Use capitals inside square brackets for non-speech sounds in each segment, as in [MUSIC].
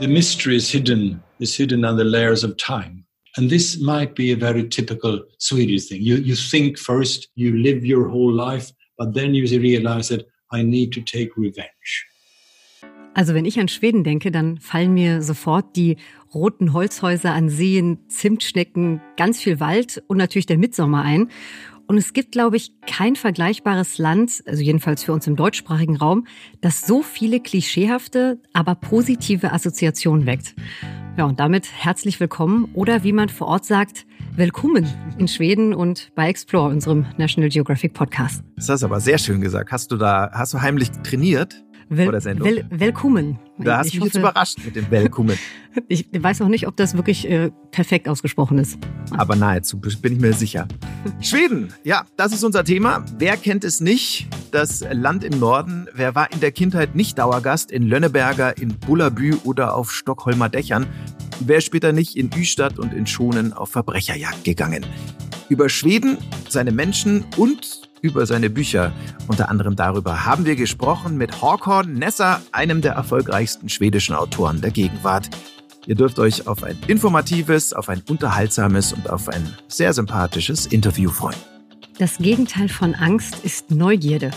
the mystery is hidden, is hidden under layers of time. And this might be a very typical Swedish thing. You, you think first, you live your whole life, but then you realize that I need to take revenge. Also wenn ich an Schweden denke, dann fallen mir sofort die roten Holzhäuser an Seen, Zimtschnecken, ganz viel Wald und natürlich der Mitsommer ein. Und es gibt, glaube ich, kein vergleichbares Land, also jedenfalls für uns im deutschsprachigen Raum, das so viele klischeehafte, aber positive Assoziationen weckt. Ja, und damit herzlich willkommen oder wie man vor Ort sagt, willkommen in Schweden und bei Explore, unserem National Geographic Podcast. Das hast du aber sehr schön gesagt. Hast du da, hast du heimlich trainiert? Wel vor der Sendung. Wel willkommen. Da hast du mich hoffe, jetzt überrascht mit dem Willkommen. [LAUGHS] ich weiß auch nicht, ob das wirklich äh, perfekt ausgesprochen ist. Aber nahezu, bin ich mir sicher. Schweden, ja, das ist unser Thema. Wer kennt es nicht? Das Land im Norden. Wer war in der Kindheit nicht Dauergast in Lönneberger, in Bullabü oder auf Stockholmer Dächern? Wer später nicht in Üstadt und in Schonen auf Verbrecherjagd gegangen? Über Schweden, seine Menschen und über seine Bücher. Unter anderem darüber haben wir gesprochen mit Håkon Nessa, einem der erfolgreichsten schwedischen Autoren der Gegenwart. Ihr dürft euch auf ein informatives, auf ein unterhaltsames und auf ein sehr sympathisches Interview freuen. Das Gegenteil von Angst ist Neugierde.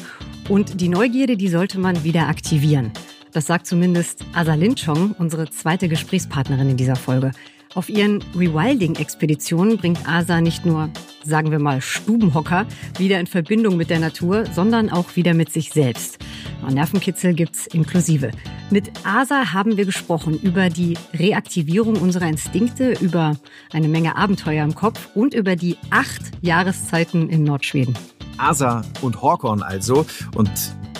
Und die Neugierde, die sollte man wieder aktivieren. Das sagt zumindest Asa Linchong, unsere zweite Gesprächspartnerin in dieser Folge. Auf ihren Rewilding-Expeditionen bringt Asa nicht nur, sagen wir mal, Stubenhocker wieder in Verbindung mit der Natur, sondern auch wieder mit sich selbst. Nervenkitzel gibt's inklusive. Mit Asa haben wir gesprochen über die Reaktivierung unserer Instinkte, über eine Menge Abenteuer im Kopf und über die acht Jahreszeiten in Nordschweden. Asa und Horkorn also. Und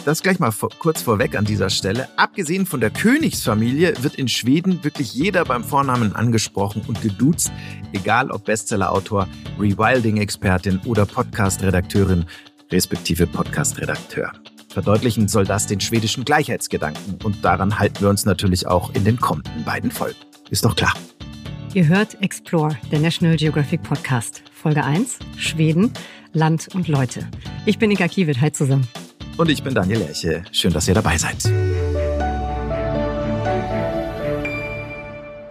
das gleich mal kurz vorweg an dieser Stelle. Abgesehen von der Königsfamilie wird in Schweden wirklich jeder beim Vornamen angesprochen und geduzt, egal ob Bestsellerautor, Rewilding-Expertin oder Podcast-Redakteurin, respektive Podcast-Redakteur. Verdeutlichen soll das den schwedischen Gleichheitsgedanken und daran halten wir uns natürlich auch in den kommenden beiden Folgen. Ist doch klar. Ihr hört Explore, der National Geographic Podcast. Folge 1, Schweden, Land und Leute. Ich bin Inka Kiewit, hi zusammen. Und ich bin Daniel Lerche. Schön, dass ihr dabei seid.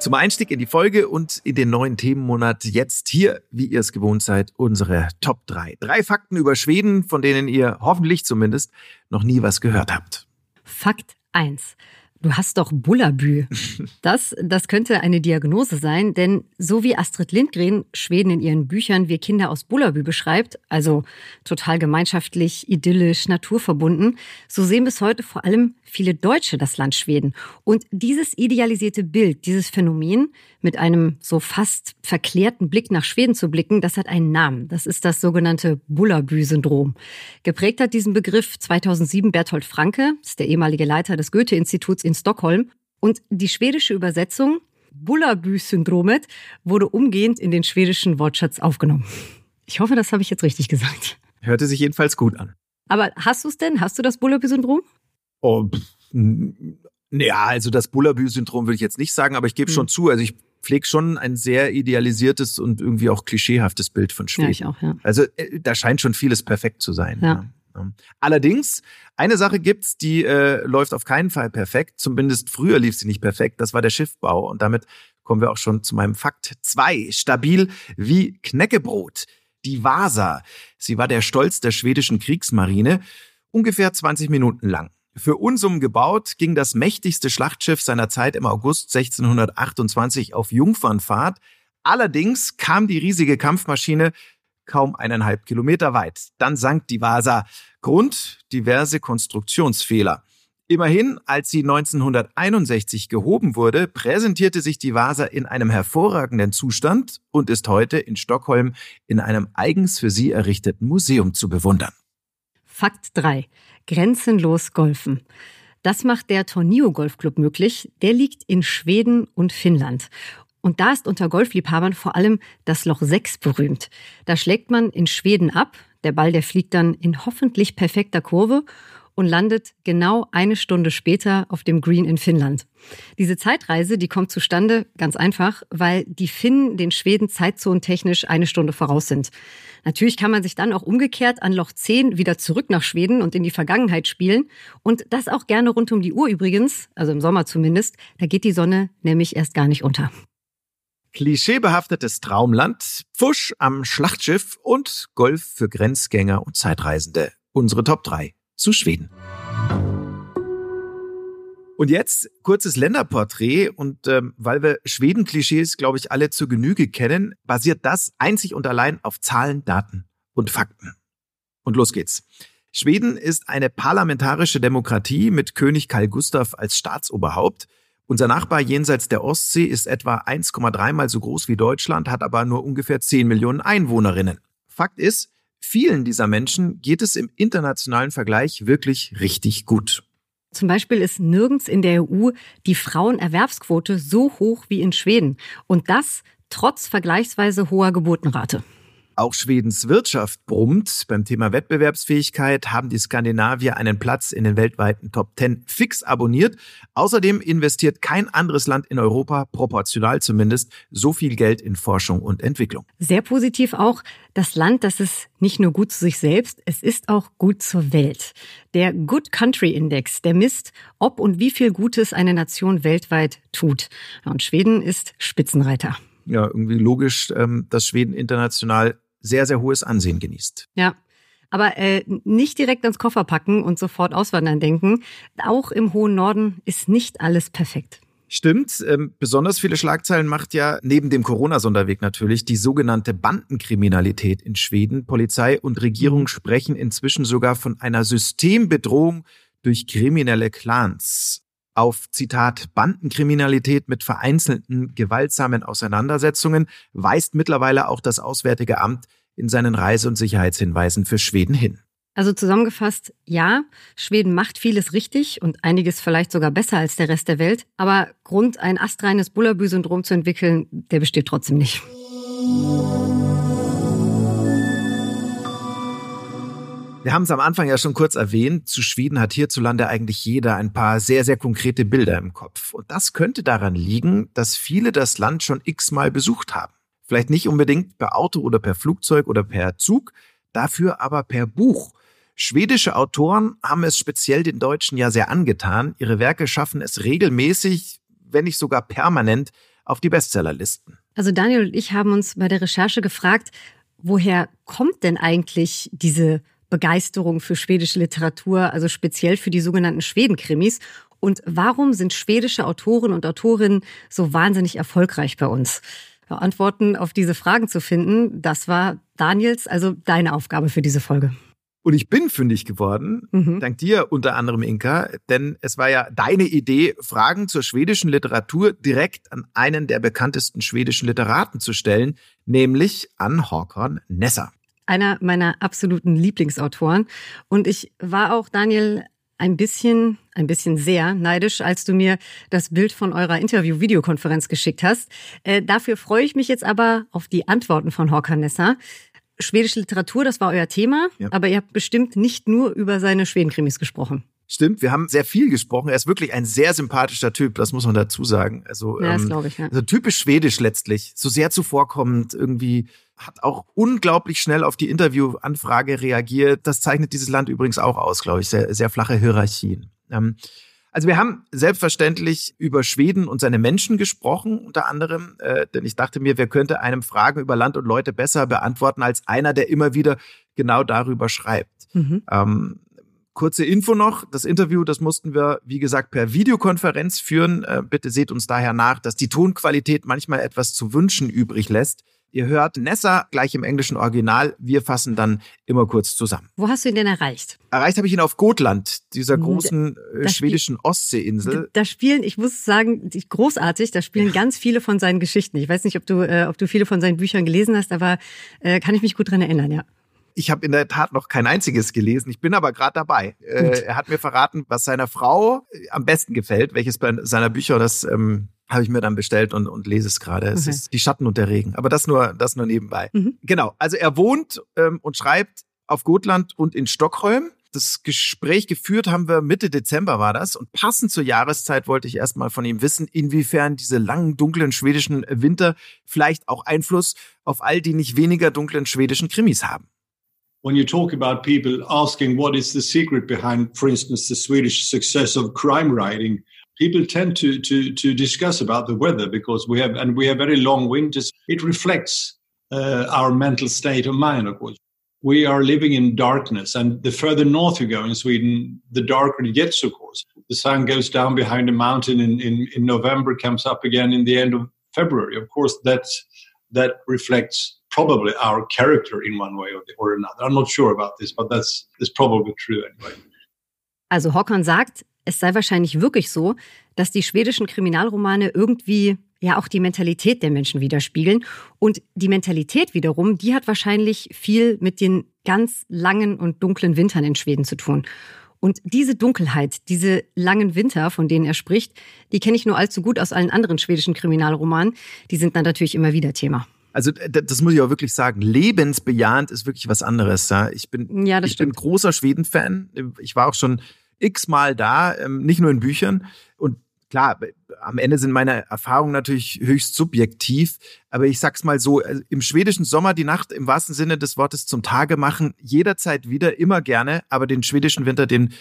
Zum Einstieg in die Folge und in den neuen Themenmonat jetzt hier, wie ihr es gewohnt seid, unsere Top 3. Drei Fakten über Schweden, von denen ihr hoffentlich zumindest noch nie was gehört habt. Fakt 1. Du hast doch Bullabü. [LAUGHS] Das, das könnte eine Diagnose sein, denn so wie Astrid Lindgren Schweden in ihren Büchern Wir Kinder aus Bullabü beschreibt, also total gemeinschaftlich, idyllisch, naturverbunden, so sehen bis heute vor allem viele Deutsche das Land Schweden. Und dieses idealisierte Bild, dieses Phänomen, mit einem so fast verklärten Blick nach Schweden zu blicken, das hat einen Namen. Das ist das sogenannte Bullabü-Syndrom. Geprägt hat diesen Begriff 2007 Berthold Franke, ist der ehemalige Leiter des Goethe-Instituts in Stockholm. Und die schwedische Übersetzung Bullabü-Syndromet wurde umgehend in den schwedischen Wortschatz aufgenommen. Ich hoffe, das habe ich jetzt richtig gesagt. Hörte sich jedenfalls gut an. Aber hast du es denn? Hast du das Bullabü-Syndrom? Oh, ja, also das Bullabü-Syndrom würde ich jetzt nicht sagen, aber ich gebe hm. schon zu, also ich pflege schon ein sehr idealisiertes und irgendwie auch klischeehaftes Bild von Schweden. Ja, ich auch, ja. Also äh, da scheint schon vieles perfekt zu sein. Ja. ja. Allerdings, eine Sache gibt's, die äh, läuft auf keinen Fall perfekt. Zumindest früher lief sie nicht perfekt. Das war der Schiffbau. Und damit kommen wir auch schon zu meinem Fakt zwei. Stabil wie Knäckebrot. Die Vasa. Sie war der Stolz der schwedischen Kriegsmarine. Ungefähr 20 Minuten lang. Für Unsummen gebaut ging das mächtigste Schlachtschiff seiner Zeit im August 1628 auf Jungfernfahrt. Allerdings kam die riesige Kampfmaschine kaum eineinhalb Kilometer weit. Dann sank die Vasa. Grund diverse Konstruktionsfehler. Immerhin, als sie 1961 gehoben wurde, präsentierte sich die Vasa in einem hervorragenden Zustand und ist heute in Stockholm in einem eigens für sie errichteten Museum zu bewundern. Fakt 3. Grenzenlos golfen. Das macht der Tornio Golfclub möglich. Der liegt in Schweden und Finnland. Und da ist unter Golfliebhabern vor allem das Loch 6 berühmt. Da schlägt man in Schweden ab. Der Ball, der fliegt dann in hoffentlich perfekter Kurve. und landet genau eine Stunde später auf dem Green in Finnland. Diese Zeitreise, die kommt zustande ganz einfach, weil die Finnen den Schweden zeitzonentechnisch eine Stunde voraus sind. Natürlich kann man sich dann auch umgekehrt an Loch 10 wieder zurück nach Schweden und in die Vergangenheit spielen. Und das auch gerne rund um die Uhr übrigens, also im Sommer zumindest. Da geht die Sonne nämlich erst gar nicht unter. Klischeebehaftetes Traumland, Pfusch am Schlachtschiff und Golf für Grenzgänger und Zeitreisende. Unsere Top 3 zu Schweden. Und jetzt kurzes Länderporträt und ähm, weil wir Schweden-Klischees, glaube ich, alle zur Genüge kennen, basiert das einzig und allein auf Zahlen, Daten und Fakten. Und los geht's. Schweden ist eine parlamentarische Demokratie mit König Karl Gustav als Staatsoberhaupt. Unser Nachbar jenseits der Ostsee ist etwa 1,3 mal so groß wie Deutschland, hat aber nur ungefähr 10 Millionen Einwohnerinnen. Fakt ist, vielen dieser Menschen geht es im internationalen Vergleich wirklich richtig gut. Zum Beispiel ist nirgends in der EU die Frauenerwerbsquote so hoch wie in Schweden. Und das trotz vergleichsweise hoher Geburtenrate. Auch Schwedens Wirtschaft brummt. Beim Thema Wettbewerbsfähigkeit haben die Skandinavier einen Platz in den weltweiten Top 10 fix abonniert. Außerdem investiert kein anderes Land in Europa, proportional zumindest, so viel Geld in Forschung und Entwicklung. Sehr positiv auch das Land, das ist nicht nur gut zu sich selbst, es ist auch gut zur Welt. Der Good Country Index, der misst, ob und wie viel Gutes eine Nation weltweit tut. Und Schweden ist Spitzenreiter ja, irgendwie logisch, ähm, dass Schweden international sehr, sehr hohes Ansehen genießt. Ja. Aber äh, nicht direkt ans Koffer packen und sofort auswandern denken. Auch im hohen Norden ist nicht alles perfekt. Stimmt. Ähm, besonders viele Schlagzeilen macht ja neben dem Corona-Sonderweg natürlich die sogenannte Bandenkriminalität in Schweden. Polizei und Regierung mhm. sprechen inzwischen sogar von einer Systembedrohung durch kriminelle Clans auf Zitat Bandenkriminalität mit vereinzelten gewaltsamen Auseinandersetzungen weist mittlerweile auch das Auswärtige Amt in seinen Reise- und Sicherheitshinweisen für Schweden hin. Also zusammengefasst, ja, Schweden macht vieles richtig und einiges vielleicht sogar besser als der Rest der Welt, aber Grund, ein astreines Bullabü-Syndrom zu entwickeln, der besteht trotzdem nicht. Wir haben es am Anfang ja schon kurz erwähnt. Zu Schweden hat hierzulande eigentlich jeder ein paar sehr, sehr konkrete Bilder im Kopf. Und das könnte daran liegen, dass viele das Land schon x-mal besucht haben. Vielleicht nicht unbedingt per Auto oder per Flugzeug oder per Zug, dafür aber per Buch. Schwedische Autoren haben es speziell den Deutschen ja sehr angetan. Ihre Werke schaffen es regelmäßig, wenn nicht sogar permanent, auf die Bestsellerlisten. Also Daniel und ich haben uns bei der Recherche gefragt, woher kommt denn eigentlich diese Begeisterung für schwedische Literatur, also speziell für die sogenannten Schwedenkrimis. Und warum sind schwedische Autoren und Autorinnen so wahnsinnig erfolgreich bei uns? Antworten auf diese Fragen zu finden, das war Daniels, also deine Aufgabe für diese Folge. Und ich bin fündig geworden, mhm. dank dir unter anderem, Inka, denn es war ja deine Idee, Fragen zur schwedischen Literatur direkt an einen der bekanntesten schwedischen Literaten zu stellen, nämlich an Håkon Nesser einer meiner absoluten Lieblingsautoren. Und ich war auch, Daniel, ein bisschen, ein bisschen sehr neidisch, als du mir das Bild von eurer Interview-Videokonferenz geschickt hast. Äh, dafür freue ich mich jetzt aber auf die Antworten von Håkan Nessa. Schwedische Literatur, das war euer Thema, ja. aber ihr habt bestimmt nicht nur über seine Schwedenkrimis gesprochen. Stimmt, wir haben sehr viel gesprochen. Er ist wirklich ein sehr sympathischer Typ, das muss man dazu sagen. Also, ja, ähm, ich, ja. also typisch schwedisch letztlich, so sehr zuvorkommend, irgendwie hat auch unglaublich schnell auf die Interviewanfrage reagiert. Das zeichnet dieses Land übrigens auch aus, glaube ich, sehr, sehr flache Hierarchien. Ähm, also wir haben selbstverständlich über Schweden und seine Menschen gesprochen, unter anderem, äh, denn ich dachte mir, wer könnte einem Fragen über Land und Leute besser beantworten als einer, der immer wieder genau darüber schreibt. Mhm. Ähm, Kurze Info noch, das Interview, das mussten wir, wie gesagt, per Videokonferenz führen. Äh, bitte seht uns daher nach, dass die Tonqualität manchmal etwas zu wünschen übrig lässt. Ihr hört Nessa gleich im englischen Original. Wir fassen dann immer kurz zusammen. Wo hast du ihn denn erreicht? Erreicht habe ich ihn auf Gotland, dieser großen äh, schwedischen Ostseeinsel. Da spielen, ich muss sagen, großartig, da spielen ja. ganz viele von seinen Geschichten. Ich weiß nicht, ob du, äh, ob du viele von seinen Büchern gelesen hast, aber äh, kann ich mich gut dran erinnern, ja. Ich habe in der Tat noch kein einziges gelesen. Ich bin aber gerade dabei. Äh, er hat mir verraten, was seiner Frau äh, am besten gefällt, welches bei seiner Bücher das ähm, habe ich mir dann bestellt und, und lese es gerade. Es mhm. ist die Schatten und der Regen. Aber das nur, das nur nebenbei. Mhm. Genau. Also er wohnt ähm, und schreibt auf Gotland und in Stockholm. Das Gespräch geführt haben wir Mitte Dezember war das und passend zur Jahreszeit wollte ich erstmal von ihm wissen, inwiefern diese langen, dunklen schwedischen Winter vielleicht auch Einfluss auf all die nicht weniger dunklen schwedischen Krimis haben. When you talk about people asking what is the secret behind, for instance, the Swedish success of crime writing, people tend to, to, to discuss about the weather because we have, and we have very long winters. It reflects uh, our mental state of mind, of course. We are living in darkness, and the further north you go in Sweden, the darker it gets, of course. The sun goes down behind a mountain in, in, in November, comes up again in the end of February. Of course, that's, that reflects probably our character in one way or another. I'm not sure about this, but that's, that's probably true anyway. Also Håkon sagt, es sei wahrscheinlich wirklich so, dass die schwedischen Kriminalromane irgendwie ja auch die Mentalität der Menschen widerspiegeln. Und die Mentalität wiederum, die hat wahrscheinlich viel mit den ganz langen und dunklen Wintern in Schweden zu tun. Und diese Dunkelheit, diese langen Winter, von denen er spricht, die kenne ich nur allzu gut aus allen anderen schwedischen Kriminalromanen. Die sind dann natürlich immer wieder Thema. Also das muss ich auch wirklich sagen. Lebensbejahend ist wirklich was anderes. Ich bin, ja, ich bin großer Schweden-Fan. Ich war auch schon x-mal da, ähm, nicht nur in Büchern. Und klar, am Ende sind meine Erfahrungen natürlich höchst subjektiv, aber ich sag's mal so, äh, im schwedischen Sommer die Nacht im wahrsten Sinne des Wortes zum Tage machen, jederzeit wieder, immer gerne, aber den schwedischen Winter, den,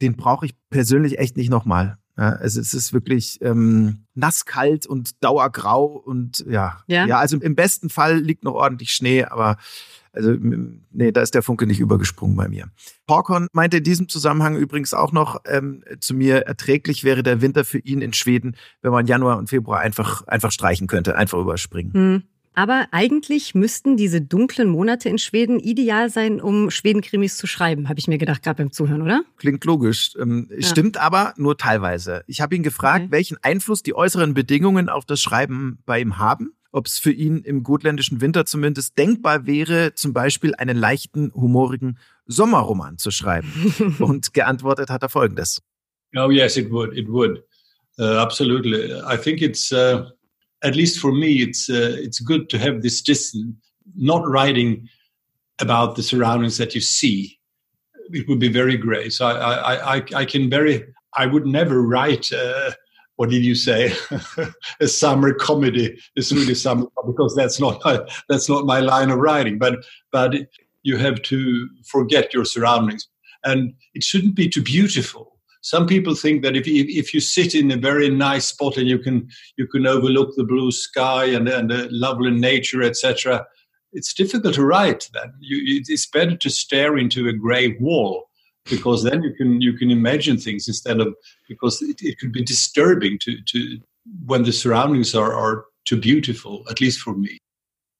den brauche ich persönlich echt nicht nochmal. Ja, also es ist wirklich ähm, nasskalt und dauergrau und ja, ja, ja, also im besten Fall liegt noch ordentlich Schnee, aber also, nee, da ist der Funke nicht übergesprungen bei mir. Håkon meinte in diesem Zusammenhang übrigens auch noch ähm, zu mir, erträglich wäre der Winter für ihn in Schweden, wenn man Januar und Februar einfach, einfach streichen könnte, einfach überspringen. Hm. Aber eigentlich müssten diese dunklen Monate in Schweden ideal sein, um Schweden-Krimis zu schreiben, habe ich mir gedacht, gerade beim Zuhören, oder? Klingt logisch. Ähm, ja. Stimmt aber nur teilweise. Ich habe ihn gefragt, okay. welchen Einfluss die äußeren Bedingungen auf das Schreiben bei ihm haben ob es für ihn im gotländischen Winter zumindest denkbar wäre, zum Beispiel einen leichten, humorigen Sommerroman zu schreiben. [LAUGHS] Und geantwortet hat er folgendes. Oh yes, it would. It would. Uh, absolutely. I think it's, uh, at least for me, it's, uh, it's good to have this distance, not writing about the surroundings that you see. It would be very great. So I, I, I, I can very, I would never write uh, what did you say [LAUGHS] a summer comedy a really summer because that's not my, that's not my line of writing but but you have to forget your surroundings and it shouldn't be too beautiful some people think that if, if, if you sit in a very nice spot and you can you can overlook the blue sky and, and the lovely nature etc it's difficult to write then. You, it's better to stare into a gray wall because then you can you can imagine things instead of because it, it could be disturbing to to when the surroundings are are too beautiful at least for me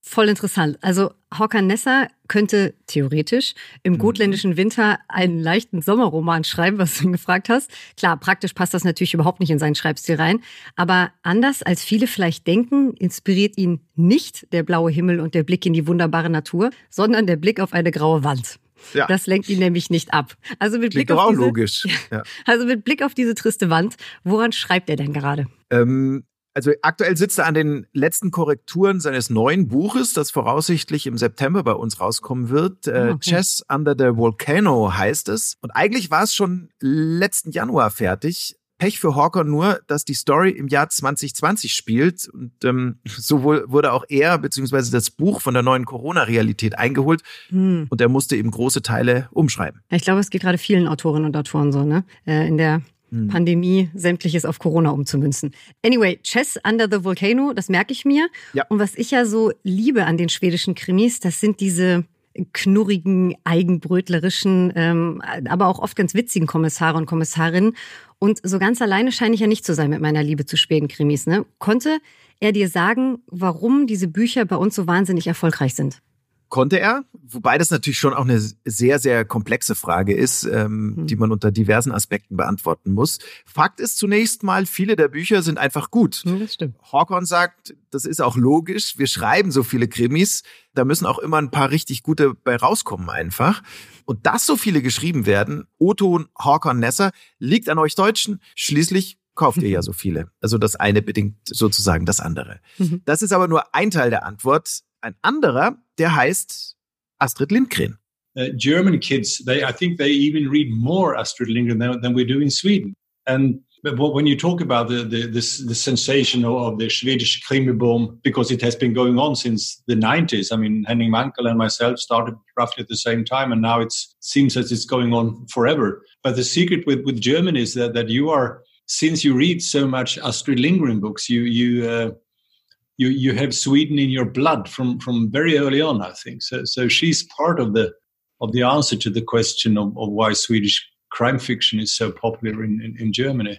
Voll interessant. Also Håkan Nesser könnte theoretisch im mhm. gotländischen Winter einen leichten Sommerroman schreiben, was du ihn gefragt hast. Klar, praktisch passt das natürlich überhaupt nicht in seinen Schreibstil rein. Aber anders als viele vielleicht denken, inspiriert ihn nicht der blaue Himmel und der Blick in die wunderbare Natur, sondern der Blick auf eine graue Wand. Ja. Das lenkt ihn nämlich nicht ab. Also mit Blick auf diese, logisch. [LAUGHS] Ja. Also mit Blick auf diese triste Wand, woran schreibt er denn gerade? Ähm, also aktuell sitzt er an den letzten Korrekturen seines neuen Buches, das voraussichtlich im September bei uns rauskommen wird. Äh, ah, okay. Chess Under the Volcano heißt es. Und eigentlich war es schon letzten Januar fertig. Pech für Hawker nur, dass die Story im Jahr 2020 spielt. Und ähm, [LAUGHS] so wurde auch er beziehungsweise das Buch von der neuen Corona-Realität eingeholt. Hm. Und er musste eben große Teile umschreiben. Ich glaube, es geht gerade vielen Autorinnen und Autoren so, ne? Äh, in der hm. Pandemie sämtliches auf Corona umzumünzen. Anyway, Chess Under the Volcano, das merke ich mir. Ja. Und was ich ja so liebe an den schwedischen Krimis, das sind diese knurrigen, eigenbrötlerischen, ähm, aber auch oft ganz witzigen Kommissare und Kommissarinnen. Und so ganz alleine scheine ich ja nicht zu sein mit meiner Liebe zu späten Krimis. Ne? Konnte er dir sagen, warum diese Bücher bei uns so wahnsinnig erfolgreich sind? Konnte er, wobei das natürlich schon auch eine sehr, sehr komplexe Frage ist, ähm, mhm. die man unter diversen Aspekten beantworten muss. Fakt ist zunächst mal, viele der Bücher sind einfach gut. Ja, das stimmt. Hawkon sagt, das ist auch logisch, wir schreiben so viele Krimis, da müssen auch immer ein paar richtig gute bei rauskommen einfach. Und dass so viele geschrieben werden, Otto und Hawkon Nesser, liegt an euch Deutschen. Schließlich kauft ihr ja [LAUGHS] so viele. Also das eine bedingt sozusagen das andere. Mhm. Das ist aber nur ein Teil der Antwort. Ein anderer, der heißt Astrid Lindgren. uh, German kids, they I think they even read more Astrid Lindgren than, than we do in Sweden. And but when you talk about the the, this, the sensation of the Swedish Krimiboom, because it has been going on since the 90s. I mean, Henning Mankell and myself started roughly at the same time, and now it seems as it's going on forever. But the secret with, with German is that, that you are, since you read so much Astrid Lindgren books, you you uh, you you have Sweden in your blood from from very early on. I think so. So she's part of the of the answer to the question of, of why Swedish crime fiction is so popular in, in, in Germany.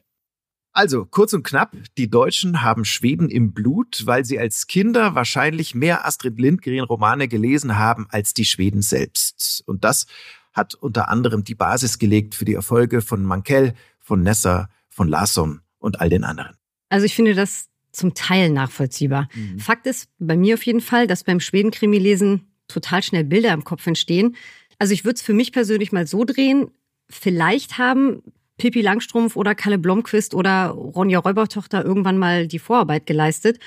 Also, kurz und knapp, die Deutschen haben Schweden im Blut, weil sie als Kinder wahrscheinlich mehr Astrid Lindgren-Romane gelesen haben als die Schweden selbst. Und das hat unter anderem die Basis gelegt für die Erfolge von Mankell, von Nesser, von Larsson und all den anderen. Also ich finde das zum Teil nachvollziehbar. Mhm. Fakt ist bei mir auf jeden Fall, dass beim Schweden-Krimi-Lesen total schnell Bilder im Kopf entstehen. Also ich würde es für mich persönlich mal so drehen, vielleicht haben Pippi Langstrumpf oder Kalle Blomquist oder Ronja Räubertochter irgendwann mal die Vorarbeit geleistet.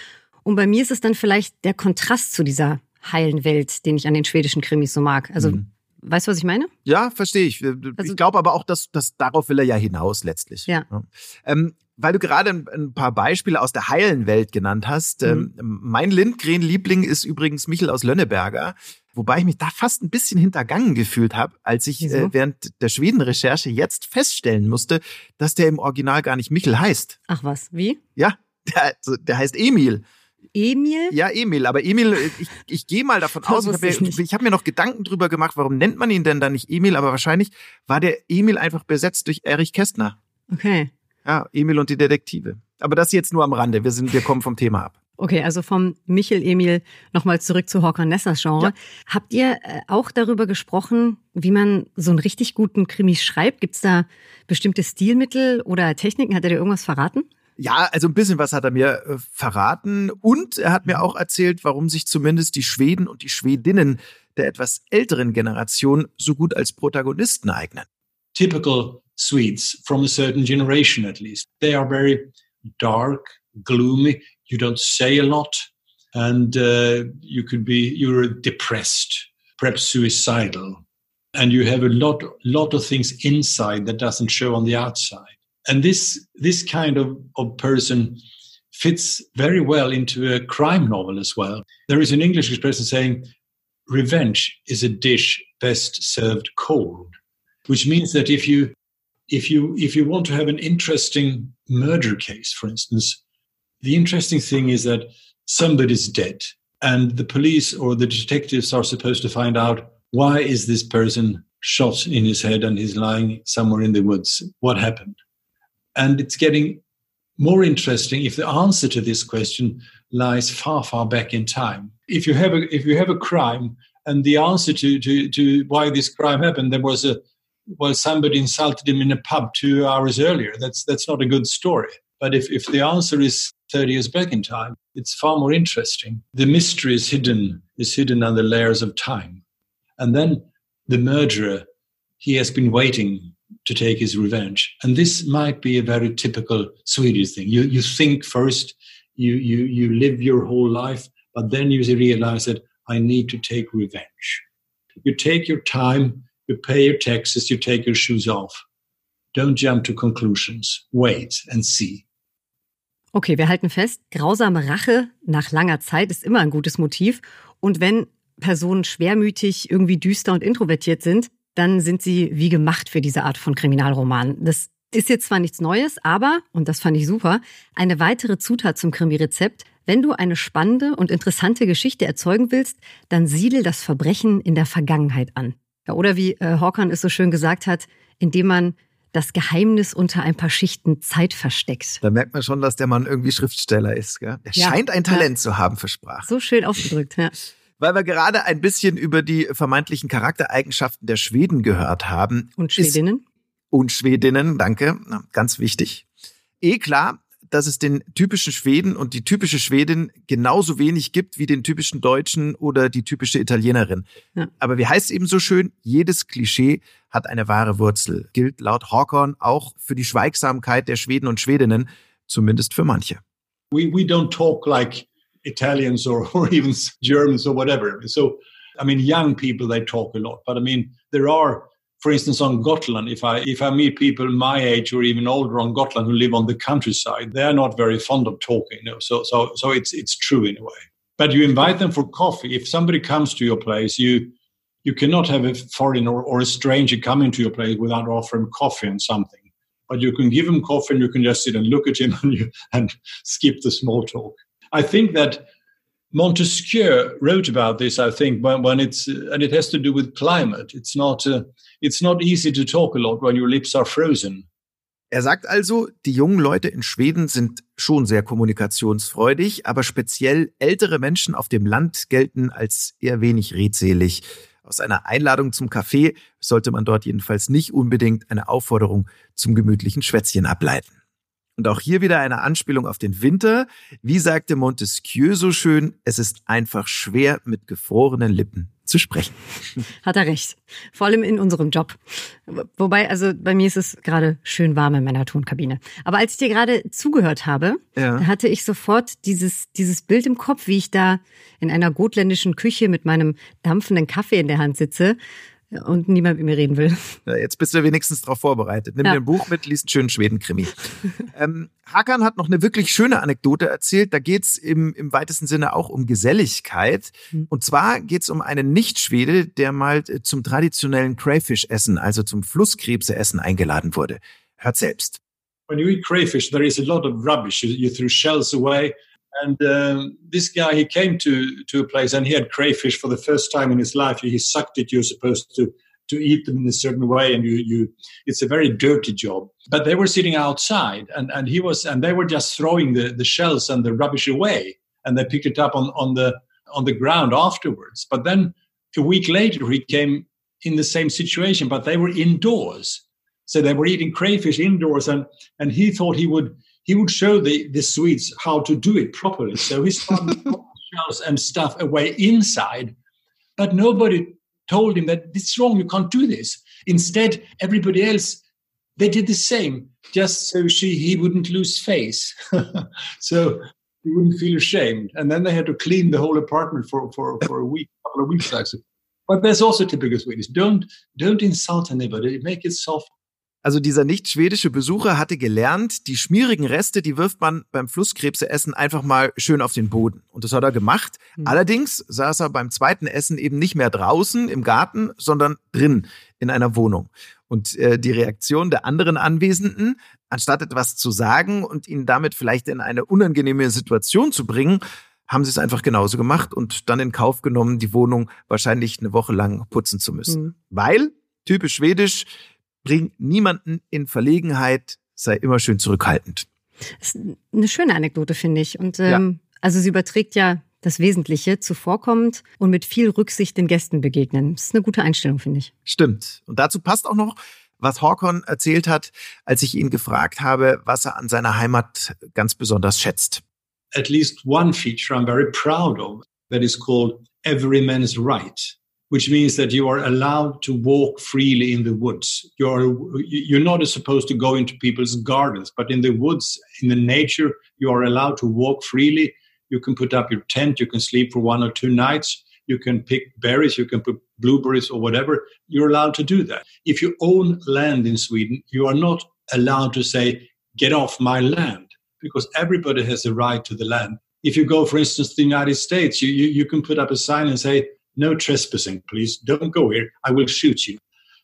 Und bei mir ist es dann vielleicht der Kontrast zu dieser heilen Welt, den ich an den schwedischen Krimis so mag. Also, mhm. weißt du, was ich meine? Ja, verstehe ich. Also, ich glaube aber auch, dass, dass darauf will er ja hinaus letztlich. Ja. ja. Ähm, weil du gerade ein, paar Beispiele aus der heilen Welt genannt hast. Mhm. Ähm, mein Lindgren-Liebling ist übrigens Michel aus Lönneberger. Wobei ich mich da fast ein bisschen hintergangen gefühlt habe, als ich äh, während der Schweden-Recherche jetzt feststellen musste, dass der im Original gar nicht Michel heißt. Ach was, wie? Ja, der, der heißt Emil. Emil? Ja, Emil. Aber Emil, ich, ich gehe mal davon [LAUGHS] aus, ich habe mir, hab mir noch Gedanken drüber gemacht, warum nennt man ihn denn dann nicht Emil? Aber wahrscheinlich war der Emil einfach besetzt durch Erich Kästner. Okay. Ja, Emil und die Detektive. Aber das jetzt nur am Rande. Wir sind, wir kommen vom Thema ab. Okay, also vom Michel Emil nochmal zurück zu Håkan Nessers Genre. Ja. Habt ihr äh, auch darüber gesprochen, wie man so einen richtig guten Krimi schreibt? Gibt es da bestimmte Stilmittel oder Techniken? Hat er dir irgendwas verraten? Ja, also ein bisschen was hat er mir äh, verraten. Und er hat mir auch erzählt, warum sich zumindest die Schweden und die Schwedinnen der etwas älteren Generation so gut als Protagonisten eignen. Typical Swedes from a certain generation at least. They are very dark, gloomy. you don't say a lot, and uh, you could be you're depressed, perhaps suicidal, and you have a lot lot of things inside that doesn't show on the outside. And this this kind of, of person fits very well into a crime novel as well. There is an English expression saying, "Revenge is a dish best served cold," which means that if you if you if you want to have an interesting murder case, for instance, the interesting thing is that somebody's dead and the police or the detectives are supposed to find out why is this person shot in his head and he's lying somewhere in the woods? What happened? And it's getting more interesting if the answer to this question lies far far back in time. If you have a if you have a crime and the answer to to, to why this crime happened there was a well somebody insulted him in a pub two hours earlier that's that's not a good story but if, if the answer is 30 years back in time, it's far more interesting. The mystery is hidden, is hidden under layers of time. And then the murderer, he has been waiting to take his revenge. And this might be a very typical Swedish thing. You, you think first, you, you, you live your whole life, but then you realize that I need to take revenge. You take your time, you pay your taxes, you take your shoes off. Don't jump to conclusions. Wait and see. Okay, wir halten fest, grausame Rache nach langer Zeit ist immer ein gutes Motiv. Und wenn Personen schwermütig, irgendwie düster und introvertiert sind, dann sind sie wie gemacht für diese Art von Kriminalroman. Das ist jetzt zwar nichts Neues, aber, und das fand ich super, eine weitere Zutat zum Krimi-Rezept. Wenn du eine spannende und interessante Geschichte erzeugen willst, dann siedel das Verbrechen in der Vergangenheit an. Ja, oder wie äh, Hawkan es so schön gesagt hat, indem man das Geheimnis unter ein paar Schichten Zeit versteckt. Da merkt man schon, dass der Mann irgendwie Schriftsteller ist. Gell? Er ja, scheint ein Talent ja. zu haben für Sprache. So schön ausgedrückt, ja. Weil wir gerade ein bisschen über die vermeintlichen Charaktereigenschaften der Schweden gehört haben. Und Schwedinnen? und Schwedinnen, danke, ganz wichtig. Eh klar, dass es den typischen Schweden und die typische Schwedin genauso wenig gibt wie den typischen Deutschen oder die typische Italienerin. Ja. Aber wie heißt es eben so schön, jedes Klischee hat eine wahre Wurzel. Gilt laut Hawkorn auch für die Schweigsamkeit der Schweden und Schwedinnen, zumindest für manche. We, we don't talk like Italians or, [LAUGHS] or even Germans or whatever. So I mean, young people, they talk a lot, but I mean, there are, for instance, on Gotland, if I, if I meet people my age or even older on Gotland who live on the countryside, they're not very fond of talking. You know? So, so, so it's, it's true in a way. But you invite them for coffee. If somebody comes to your place, you, you cannot have a foreigner or, a stranger come into your place without offering coffee and something. But you can give him coffee and you can just sit and look at him [LAUGHS] and, you, and skip the small talk. I think that Montesquieu wrote about this. I think when, when it's and it has to do with climate. It's not uh, it's not easy to talk a lot when your lips are frozen. Er sagt also, die jungen Leute in Schweden sind schon sehr kommunikationsfreudig, aber speziell ältere Menschen auf dem Land gelten als eher wenig redselig. Aus einer Einladung zum Kaffee sollte man dort jedenfalls nicht unbedingt eine Aufforderung zum gemütlichen Schwätzchen ableiten. Und auch hier wieder eine Anspielung auf den Winter. Wie sagte Montesquieu so schön, es ist einfach schwer mit gefrorenen Lippen zu sprechen. Hat er recht. Vor allem in unserem Job. Wobei, also bei mir ist es gerade schön warm in meiner Tonkabine. Aber als ich dir gerade zugehört habe, ja. hatte ich sofort dieses, dieses Bild im Kopf, wie ich da in einer gotländischen Küche mit meinem dampfenden Kaffee in der Hand sitze und niemand mit mir reden will. Ja, jetzt bist du wenigstens darauf vorbereitet. Nimm ja. dir ein Buch mit, liest einen schönen Schweden-Krimi. [LAUGHS] ähm, Hakan hat noch eine wirklich schöne Anekdote erzählt. Da geht's im, im weitesten Sinne auch um Geselligkeit. Mhm. Und zwar geht's um einen Nicht-Schwede, der mal äh, zum traditionellen Crayfish-Essen, also zum Flusskrebse-Essen eingeladen wurde. Hört selbst. When you eat crayfish, there is a lot of rubbish. You, you throw shells away. And um, this guy, he came to to a place and he had crayfish for the first time in his life. He sucked it. You're supposed to to eat them in a certain way, and you you. It's a very dirty job. But they were sitting outside, and and he was, and they were just throwing the the shells and the rubbish away, and they picked it up on on the on the ground afterwards. But then a week later, he came in the same situation, but they were indoors. So they were eating crayfish indoors, and and he thought he would he would show the, the Swedes how to do it properly. So he started [LAUGHS] shells and stuff away inside, but nobody told him that it's wrong. You can't do this. Instead, everybody else they did the same, just so she he wouldn't lose face, [LAUGHS] so he wouldn't feel ashamed. And then they had to clean the whole apartment for for, for a week, a couple of weeks actually. But there's also typical Swedish. Don't don't insult anybody. Make it soft. Also dieser nicht schwedische Besucher hatte gelernt, die schmierigen Reste, die wirft man beim Flusskrebseessen einfach mal schön auf den Boden. Und das hat er gemacht. Mhm. Allerdings saß er beim zweiten Essen eben nicht mehr draußen im Garten, sondern drin in einer Wohnung. Und äh, die Reaktion der anderen Anwesenden, anstatt etwas zu sagen und ihn damit vielleicht in eine unangenehme Situation zu bringen, haben sie es einfach genauso gemacht und dann in Kauf genommen, die Wohnung wahrscheinlich eine Woche lang putzen zu müssen. Mhm. Weil, typisch schwedisch, bring niemanden in Verlegenheit, sei immer schön zurückhaltend. Das ist eine schöne Anekdote, finde ich. Und ähm, ja. also sie überträgt ja das Wesentliche, zuvorkommend und mit viel Rücksicht den Gästen begegnen. Das ist eine gute Einstellung, finde ich. Stimmt. Und dazu passt auch noch, was Horkon erzählt hat, als ich ihn gefragt habe, was er an seiner Heimat ganz besonders schätzt. At least one feature I'm very proud of that is called every man's right. Which means that you are allowed to walk freely in the woods. You're you're not supposed to go into people's gardens, but in the woods, in the nature, you are allowed to walk freely. You can put up your tent. You can sleep for one or two nights. You can pick berries. You can put blueberries or whatever. You're allowed to do that. If you own land in Sweden, you are not allowed to say, "Get off my land," because everybody has a right to the land. If you go, for instance, to the United States, you, you, you can put up a sign and say, no trespassing, please. Don't go here. I will shoot you.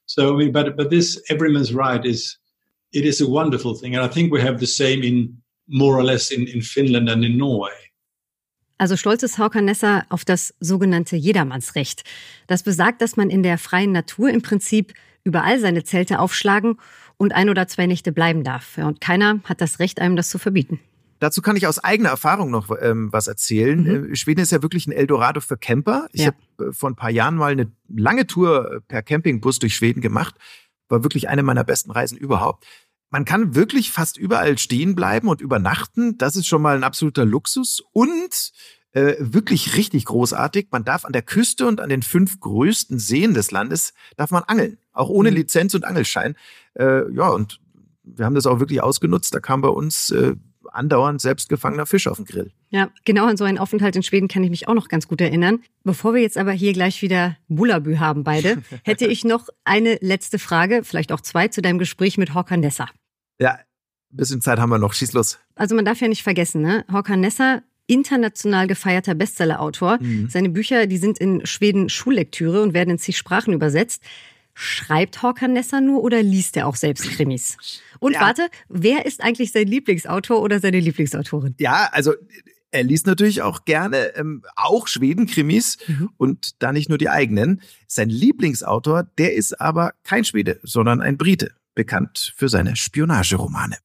So, I mean, but but this everyman's right is it is a wonderful thing, and I think we have the same in more or less in, in Finland and in Norway. Also stolz ist Hauker Nesser auf das sogenannte Jedermannsrecht. Das besagt, dass man in der freien Natur im Prinzip überall seine Zelte aufschlagen und ein oder zwei Nächte bleiben darf. Und keiner hat das Recht, einem das zu verbieten. Dazu kann ich aus eigener Erfahrung noch ähm, was erzählen. Mhm. Äh, Schweden ist ja wirklich ein Eldorado für Camper. Ich ja. habe äh, vor ein paar Jahren mal eine lange Tour äh, per Campingbus durch Schweden gemacht. War wirklich eine meiner besten Reisen überhaupt. Man kann wirklich fast überall stehen bleiben und übernachten. Das ist schon mal ein absoluter Luxus. Und äh, wirklich richtig großartig. Man darf an der Küste und an den fünf größten Seen des Landes darf man angeln, auch ohne mhm. Lizenz und Angelschein. Äh, ja, und wir haben das auch wirklich ausgenutzt. Da kam bei uns äh, andauernd selbstgefangener Fisch auf dem Grill. Ja, genau an so einen Aufenthalt in Schweden kann ich mich auch noch ganz gut erinnern. Bevor wir jetzt aber hier gleich wieder Bullabü haben beide, [LAUGHS] hätte ich noch eine letzte Frage, vielleicht auch zwei, zu deinem Gespräch mit Håkan Nessa. Ja, ein bisschen Zeit haben wir noch. Schieß los. Also man darf ja nicht vergessen, ne? Håkan Nessa international gefeierter Bestsellerautor. Mhm. Seine Bücher, die sind in Schweden Schullektüre und werden in zig Sprachen übersetzt. Schreibt Håkan Nessa nur oder liest er auch selbst Krimis? Und ja. warte, wer ist eigentlich sein Lieblingsautor oder seine Lieblingsautorin? Ja, also er liest natürlich auch gerne ähm, auch Schweden-Krimis mhm. und da nicht nur die eigenen. Sein Lieblingsautor, der ist aber kein Schwede, sondern ein Brite, bekannt für seine Spionageromane.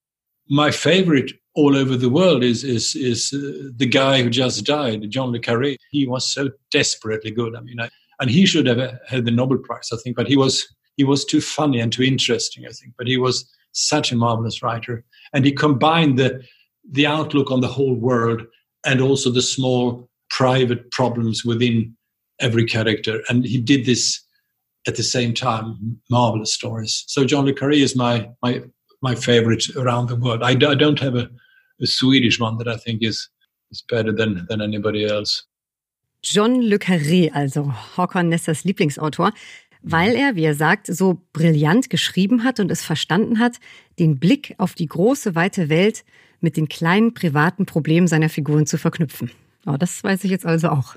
My favorite all over the world is is is uh, the guy who just died, John le Carré. He was so desperately good. I mean, I, and he should have uh, had the Nobel Prize, I think. But he was he was too funny and too interesting, I think. But he was such a marvelous writer, and he combined the the outlook on the whole world and also the small private problems within every character. And he did this at the same time, marvelous stories. So John le Carré is my my my favorite around the world. I, I don't have a, a Swedish one that I think is is better than than anybody else. John Le Carré, also Håkon Nessers Lieblingsautor, weil er, wie er sagt, so brillant geschrieben hat und es verstanden hat, den Blick auf die große, weite Welt mit den kleinen privaten Problemen seiner Figuren zu verknüpfen. Oh, das weiß ich jetzt also auch.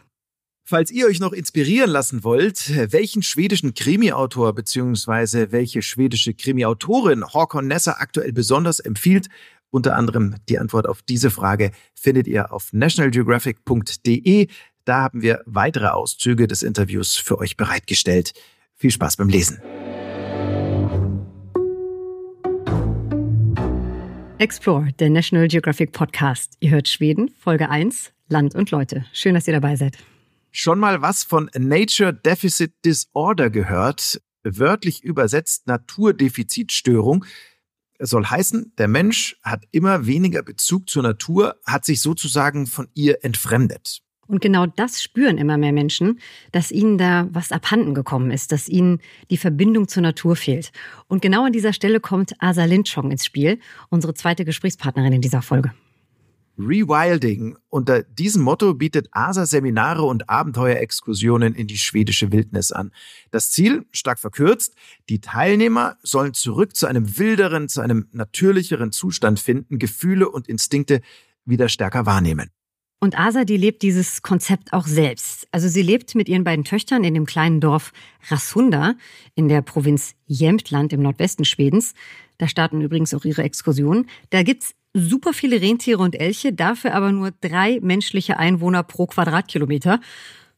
Falls ihr euch noch inspirieren lassen wollt, welchen schwedischen Krimi-Autor bzw. welche schwedische Krimi-Autorin Håkon Nesser aktuell besonders empfiehlt, unter anderem die Antwort auf diese Frage findet ihr auf nationalgeographic.de. Da haben wir weitere Auszüge des Interviews für euch bereitgestellt. Viel Spaß beim Lesen. Explore, der National Geographic Podcast. Ihr hört Schweden, Folge 1, Land und Leute. Schön, dass ihr dabei seid. Schon mal was von Nature Deficit Disorder gehört? Wörtlich übersetzt Naturdefizitstörung. Es soll heißen, der Mensch hat immer weniger Bezug zur Natur, hat sich sozusagen von ihr entfremdet. Und genau das spüren immer mehr Menschen, dass ihnen da was abhanden gekommen ist, dass ihnen die Verbindung zur Natur fehlt. Und genau an dieser Stelle kommt Asa Lindschong ins Spiel, unsere zweite Gesprächspartnerin in dieser Folge. Rewilding. Unter diesem Motto bietet ASA Seminare und Abenteuerexkursionen in die schwedische Wildnis an. Das Ziel, stark verkürzt, die Teilnehmer sollen zurück zu einem wilderen, zu einem natürlicheren Zustand finden, Gefühle und Instinkte wieder stärker wahrnehmen. Und Asa, die lebt dieses Konzept auch selbst. Also sie lebt mit ihren beiden Töchtern in dem kleinen Dorf Rasunda in der Provinz Jämtland im Nordwesten Schwedens. Da starten übrigens auch ihre Exkursionen. Da gibt's super viele Rentiere und Elche, dafür aber nur drei menschliche Einwohner pro Quadratkilometer.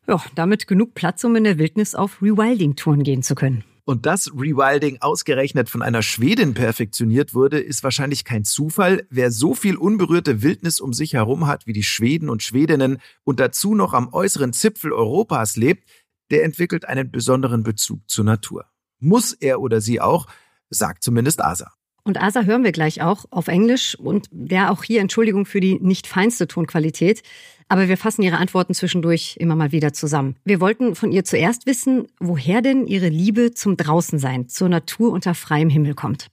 Ja, damit genug Platz, um in der Wildnis auf Rewilding-Touren gehen zu können. Und dass Rewilding ausgerechnet von einer Schwedin perfektioniert wurde, ist wahrscheinlich kein Zufall. Wer so viel unberührte Wildnis um sich herum hat wie die Schweden und Schwedinnen und dazu noch am äußeren Zipfel Europas lebt, der entwickelt einen besonderen Bezug zur Natur. Muss er oder sie auch, sagt zumindest Asa. Und Asa hören wir gleich auch auf Englisch und der auch hier Entschuldigung für die nicht feinste Tonqualität. Aber wir fassen Ihre Antworten zwischendurch immer mal wieder zusammen. Wir wollten von ihr zuerst wissen, woher denn Ihre Liebe zum Draußensein, zur Natur unter freiem Himmel kommt.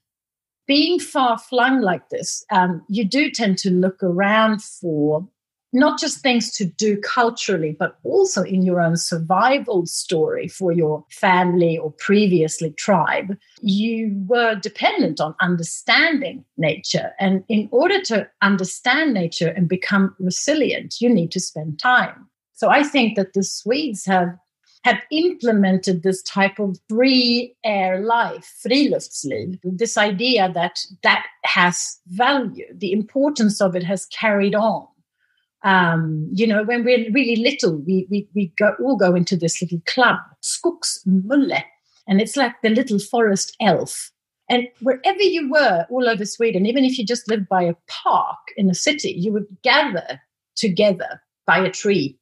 Being far flung like this, um, you do tend to look around for not just things to do culturally, but also in your own survival story for your family or previously tribe, you were dependent on understanding nature. And in order to understand nature and become resilient, you need to spend time. So I think that the Swedes have have implemented this type of free air life, friluftsliv, this idea that that has value. The importance of it has carried on um, you know, when we're really little, we, we, we go, all go into this little club, Skogsmulle, and it's like the little forest elf. And wherever you were all over Sweden, even if you just lived by a park in a city, you would gather together by a tree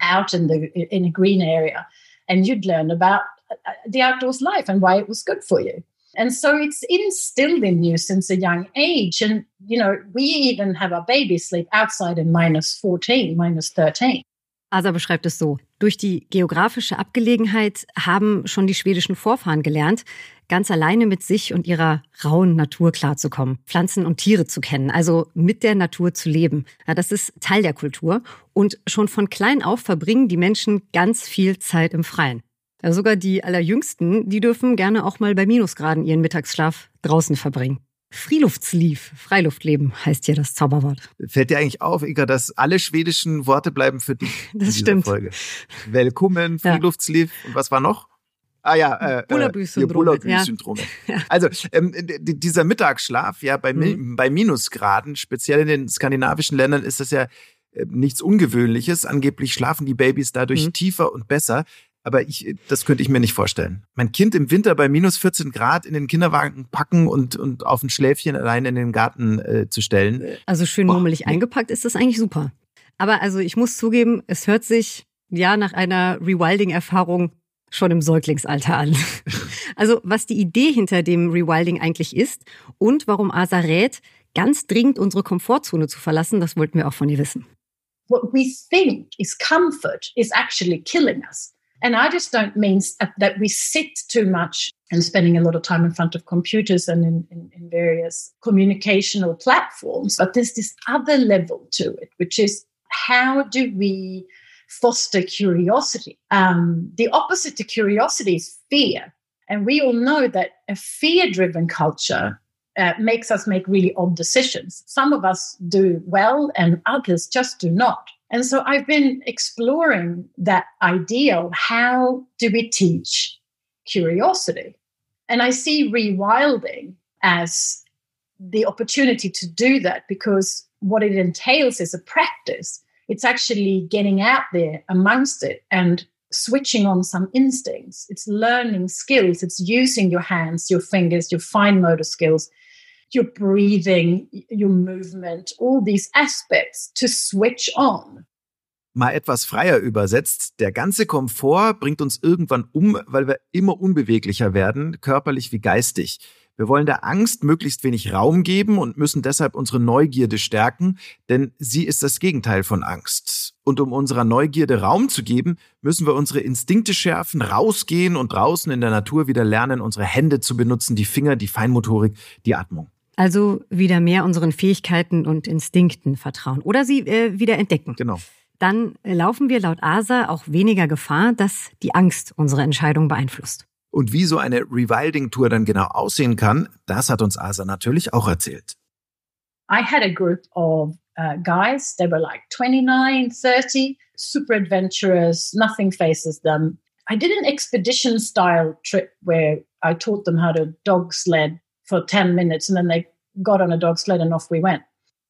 out in the in a green area, and you'd learn about uh, the outdoors life and why it was good for you. And so it's instilled in you since a young age. And, you know, we even have our baby sleep outside in minus 14, minus 13. Asa beschreibt es so. Durch die geografische Abgelegenheit haben schon die schwedischen Vorfahren gelernt, ganz alleine mit sich und ihrer rauen Natur klarzukommen, Pflanzen und Tiere zu kennen, also mit der Natur zu leben. Ja, das ist Teil der Kultur. Und schon von klein auf verbringen die Menschen ganz viel Zeit im Freien. Ja, sogar die Allerjüngsten, die dürfen gerne auch mal bei Minusgraden ihren Mittagsschlaf draußen verbringen. Friluftsliv, Freiluftleben heißt hier das Zauberwort. Fällt dir eigentlich auf, Ika, dass alle schwedischen Worte bleiben für dich [LAUGHS] das stimmt. Folge? Willkommen, Friluftsliv ja. und was war noch? Ah ja, äh, Bullabü-Syndrom. Bullabü ja. [LAUGHS] Also ähm, dieser Mittagsschlaf, ja, bei, mhm. bei Minusgraden, speziell in den skandinavischen Ländern, ist das ja äh, nichts Ungewöhnliches. Angeblich schlafen die Babys dadurch mhm. tiefer und besser. Aber ich, das könnte ich mir nicht vorstellen. Mein Kind im Winter bei minus 14 Grad in den Kinderwagen packen und, und auf ein Schläfchen allein in den Garten äh, zu stellen. Also schön mummelig eingepackt ist das eigentlich super. Aber also ich muss zugeben, es hört sich ja nach einer Rewilding-Erfahrung schon im Säuglingsalter an. [LAUGHS] Also was die Idee hinter dem Rewilding eigentlich ist und warum Asa rät, ganz dringend unsere Komfortzone zu verlassen, das wollten wir auch von ihr wissen. What we think is comfort is actually killing us. And I just don't mean that we sit too much and spending a lot of time in front of computers and in, in, in various communicational platforms. But there's this other level to it, which is how do we foster curiosity? Um, the opposite to curiosity is fear. And we all know that a fear driven culture uh, makes us make really odd decisions. Some of us do well and others just do not. And so I've been exploring that idea of how do we teach curiosity? And I see rewilding as the opportunity to do that because what it entails is a practice. It's actually getting out there amongst it and switching on some instincts. It's learning skills. It's using your hands, your fingers, your fine motor skills your breathing, your movement, all these aspects to switch on. Mal etwas freier übersetzt, der ganze Komfort bringt uns irgendwann um, weil wir immer unbeweglicher werden, körperlich wie geistig. Wir wollen der Angst möglichst wenig Raum geben und müssen deshalb unsere Neugierde stärken, denn sie ist das Gegenteil von Angst. Und um unserer Neugierde Raum zu geben, müssen wir unsere Instinkte schärfen, rausgehen und draußen in der Natur wieder lernen, unsere Hände zu benutzen, die Finger, die Feinmotorik, die Atmung. Also wieder mehr unseren Fähigkeiten und Instinkten vertrauen oder sie äh, wieder entdecken. Genau. Dann laufen wir laut ASA auch weniger Gefahr, dass die Angst unsere Entscheidung beeinflusst. Und wie so eine Rewilding-Tour dann genau aussehen kann, das hat uns ASA natürlich auch erzählt. I had a group of uh, guys. They were like 29, 30, super adventurous, nothing faces them. I did an expedition style trip where I taught them how to dog sled for 10 minutes and then they got on a dog sled and off we went.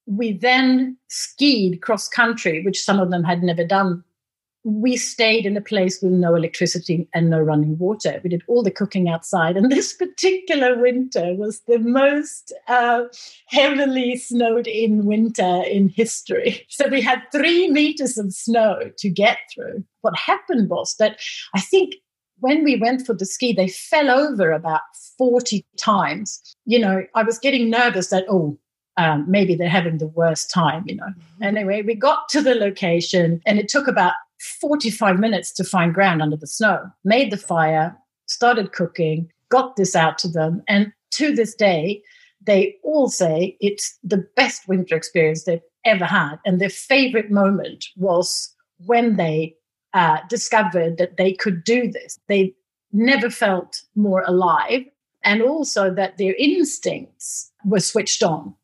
We then skied cross country, which some of them had never done. We stayed in a place with no electricity and no running water. We did all the cooking outside. And [LAUGHS] this particular winter was the most uh, heavily snowed in winter in history. [LAUGHS] So we had three meters of snow to get through. What happened was that I think when we went for the ski, they fell over about 40 times. You know, I was getting nervous that, oh, um, maybe they're having the worst time, you know. Mm-hmm. Anyway, we got to the location and it took about 45 minutes to find ground under the snow, made the fire, started cooking, got this out to them. And to this day, they all say it's the best winter experience they've ever had. And their favorite moment was when they uh, discovered that they could do this. They never felt more alive and also that their instincts were switched on.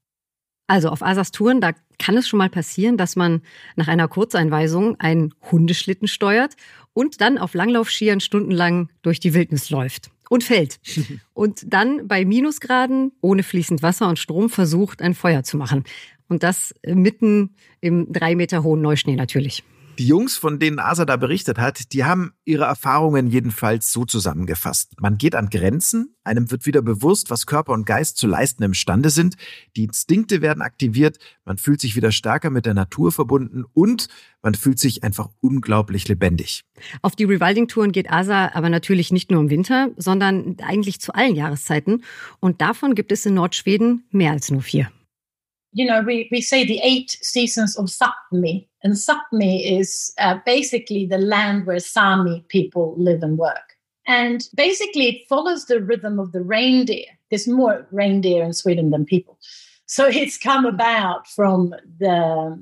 Also auf Asas Touren, da kann es schon mal passieren, dass man nach einer Kurzeinweisung einen Hundeschlitten steuert und dann auf Langlaufskiern stundenlang durch die Wildnis läuft und fällt. [LAUGHS] und dann bei Minusgraden ohne fließend Wasser und Strom versucht, ein Feuer zu machen. Und das mitten im drei Meter hohen Neuschnee natürlich. Die Jungs, von denen Asa da berichtet hat, die haben ihre Erfahrungen jedenfalls so zusammengefasst. Man geht an Grenzen, einem wird wieder bewusst, was Körper und Geist zu leisten imstande sind, die Instinkte werden aktiviert, man fühlt sich wieder stärker mit der Natur verbunden und man fühlt sich einfach unglaublich lebendig. Auf die Rewilding-Touren geht Asa aber natürlich nicht nur im Winter, sondern eigentlich zu allen Jahreszeiten. Und davon gibt es in Nordschweden mehr als nur vier. You know, we, we say the eight seasons of Sapmi, and Sapmi is uh, basically the land where Sami people live and work. And basically, it follows the rhythm of the reindeer. There's more reindeer in Sweden than people. So [LAUGHS] it's come about from the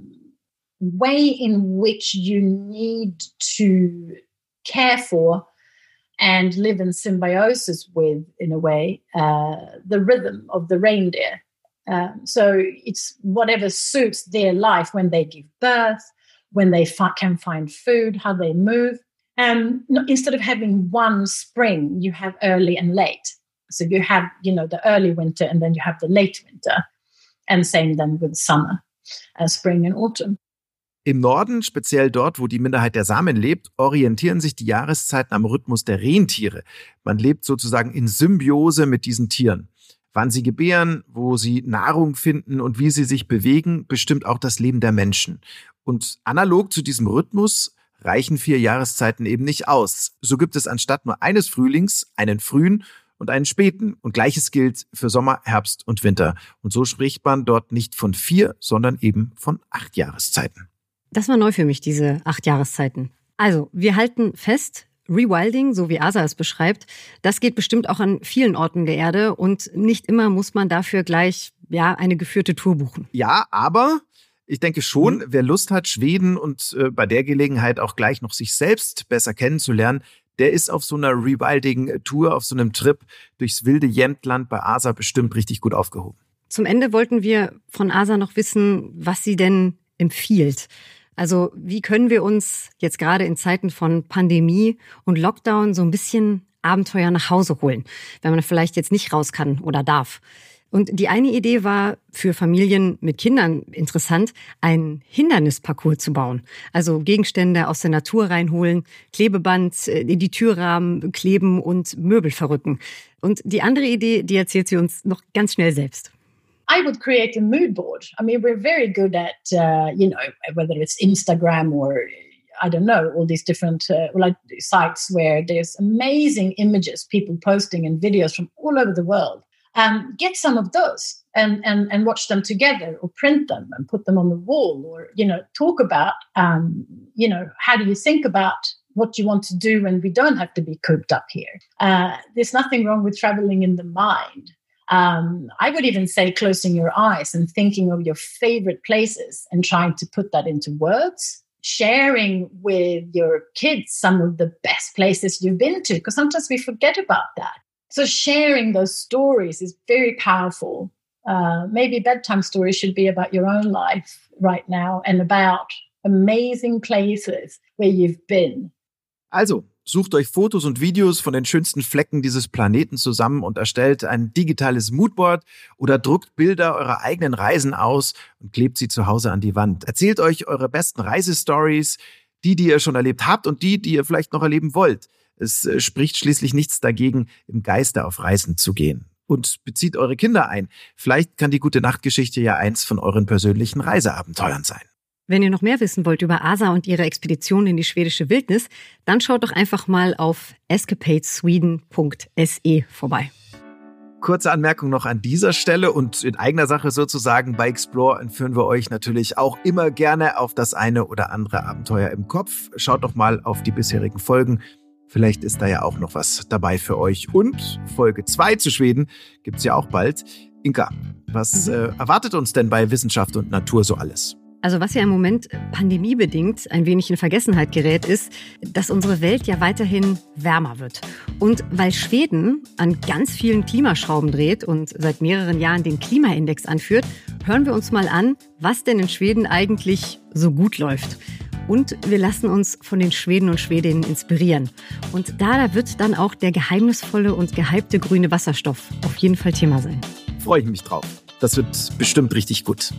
way in which you need to care for and live in symbiosis with, in a way, uh, the rhythm of the reindeer. Um, so it's whatever suits their life when they give birth, when they fi- can find food, how they move. Um, instead of having one spring, you have early and late. So you have, you know, the early winter and then you have the late winter. And same then with summer, uh, spring and autumn. Im Norden, speziell dort, wo die Minderheit der Samen lebt, orientieren sich die Jahreszeiten am Rhythmus der Rentiere. Man lebt sozusagen in Symbiose mit diesen Tieren. Wann sie gebären, wo sie Nahrung finden und wie sie sich bewegen, bestimmt auch das Leben der Menschen. Und analog zu diesem Rhythmus reichen vier Jahreszeiten eben nicht aus. So gibt es anstatt nur eines Frühlings einen frühen und einen späten. Und gleiches gilt für Sommer, Herbst und Winter. Und so spricht man dort nicht von vier, sondern eben von acht Jahreszeiten. Das war neu für mich, diese acht Jahreszeiten. Also, wir halten fest, Rewilding, so wie Asa es beschreibt, das geht bestimmt auch an vielen Orten der Erde und nicht immer muss man dafür gleich ja eine geführte Tour buchen. Ja, aber ich denke schon, mhm. wer Lust hat, Schweden und äh, bei der Gelegenheit auch gleich noch sich selbst besser kennenzulernen, der ist auf so einer Rewilding-Tour, auf so einem Trip durchs wilde Jämtland bei Asa bestimmt richtig gut aufgehoben. Zum Ende wollten wir von Asa noch wissen, was sie denn empfiehlt. Also wie können wir uns jetzt gerade in Zeiten von Pandemie und Lockdown so ein bisschen Abenteuer nach Hause holen, wenn man vielleicht jetzt nicht raus kann oder darf? Und die eine Idee war für Familien mit Kindern interessant, einen Hindernisparcours zu bauen. Also Gegenstände aus der Natur reinholen, Klebeband äh, in die Türrahmen kleben und Möbel verrücken. Und die andere Idee, die erzählt sie uns noch ganz schnell selbst. I would create a mood board. I mean, we're very good at, uh, you know, whether it's Instagram or I don't know, all these different uh, like sites where there's amazing images, people posting and videos from all over the world. Um, get some of those and, and, and watch them together or print them and put them on the wall or, you know, talk about, um, you know, how do you think about what you want to do when we don't have to be cooped up here? Uh, there's nothing wrong with traveling in the mind. Um, I would even say closing your eyes and thinking of your favorite places and trying to put that into words. Sharing with your kids some of the best places you've been to, because sometimes we forget about that. So, sharing those stories is very powerful. Uh, maybe bedtime stories should be about your own life right now and about amazing places where you've been. Also, Sucht euch Fotos und Videos von den schönsten Flecken dieses Planeten zusammen und erstellt ein digitales Moodboard oder druckt Bilder eurer eigenen Reisen aus und klebt sie zu Hause an die Wand. Erzählt euch eure besten Reisestories, die, die ihr schon erlebt habt und die, die ihr vielleicht noch erleben wollt. Es äh, spricht schließlich nichts dagegen, im Geiste auf Reisen zu gehen. Und bezieht eure Kinder ein. Vielleicht kann die gute Nachtgeschichte ja eins von euren persönlichen Reiseabenteuern sein. Wenn ihr noch mehr wissen wollt über Asa und ihre Expedition in die schwedische Wildnis, dann schaut doch einfach mal auf escapadesweden.se vorbei. Kurze Anmerkung noch an dieser Stelle und in eigener Sache sozusagen bei Explore entführen wir euch natürlich auch immer gerne auf das eine oder andere Abenteuer im Kopf. Schaut doch mal auf die bisherigen Folgen. Vielleicht ist da ja auch noch was dabei für euch. Und Folge 2 zu Schweden gibt es ja auch bald. Inka, was äh, erwartet uns denn bei Wissenschaft und Natur so alles? Also was ja im Moment pandemiebedingt ein wenig in Vergessenheit gerät, ist, dass unsere Welt ja weiterhin wärmer wird. Und weil Schweden an ganz vielen Klimaschrauben dreht und seit mehreren Jahren den Klimaindex anführt, hören wir uns mal an, was denn in Schweden eigentlich so gut läuft. Und wir lassen uns von den Schweden und Schwedinnen inspirieren. Und da wird dann auch der geheimnisvolle und gehypte grüne Wasserstoff auf jeden Fall Thema sein. Freue ich mich drauf. Das wird bestimmt richtig gut.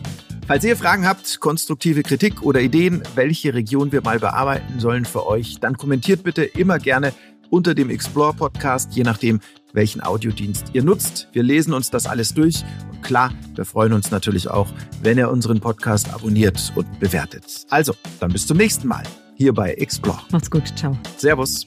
Falls ihr Fragen habt, konstruktive Kritik oder Ideen, welche Region wir mal bearbeiten sollen für euch, dann kommentiert bitte immer gerne unter dem Explore Podcast, je nachdem, welchen Audiodienst ihr nutzt. Wir lesen uns das alles durch und klar, wir freuen uns natürlich auch, wenn ihr unseren Podcast abonniert und bewertet. Also, dann bis zum nächsten Mal hier bei Explore. Macht's gut, ciao. Servus.